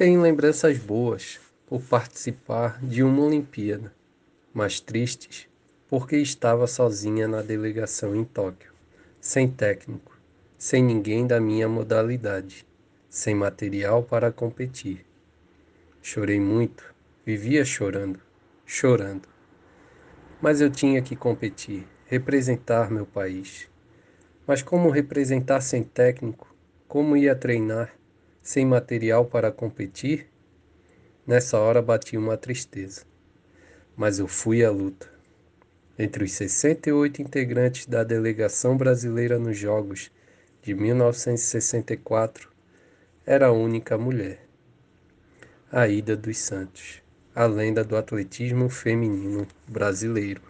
Tenho lembranças boas por participar de uma Olimpíada, mas tristes porque estava sozinha na delegação em Tóquio, sem técnico, sem ninguém da minha modalidade, sem material para competir. Chorei muito, vivia chorando, chorando. Mas eu tinha que competir, representar meu país. Mas como representar sem técnico? Como ia treinar? Sem material para competir? Nessa hora bati uma tristeza. Mas eu fui à luta. Entre os 68 integrantes da delegação brasileira nos Jogos de 1964, era a única mulher. Aida dos Santos, a lenda do atletismo feminino brasileiro.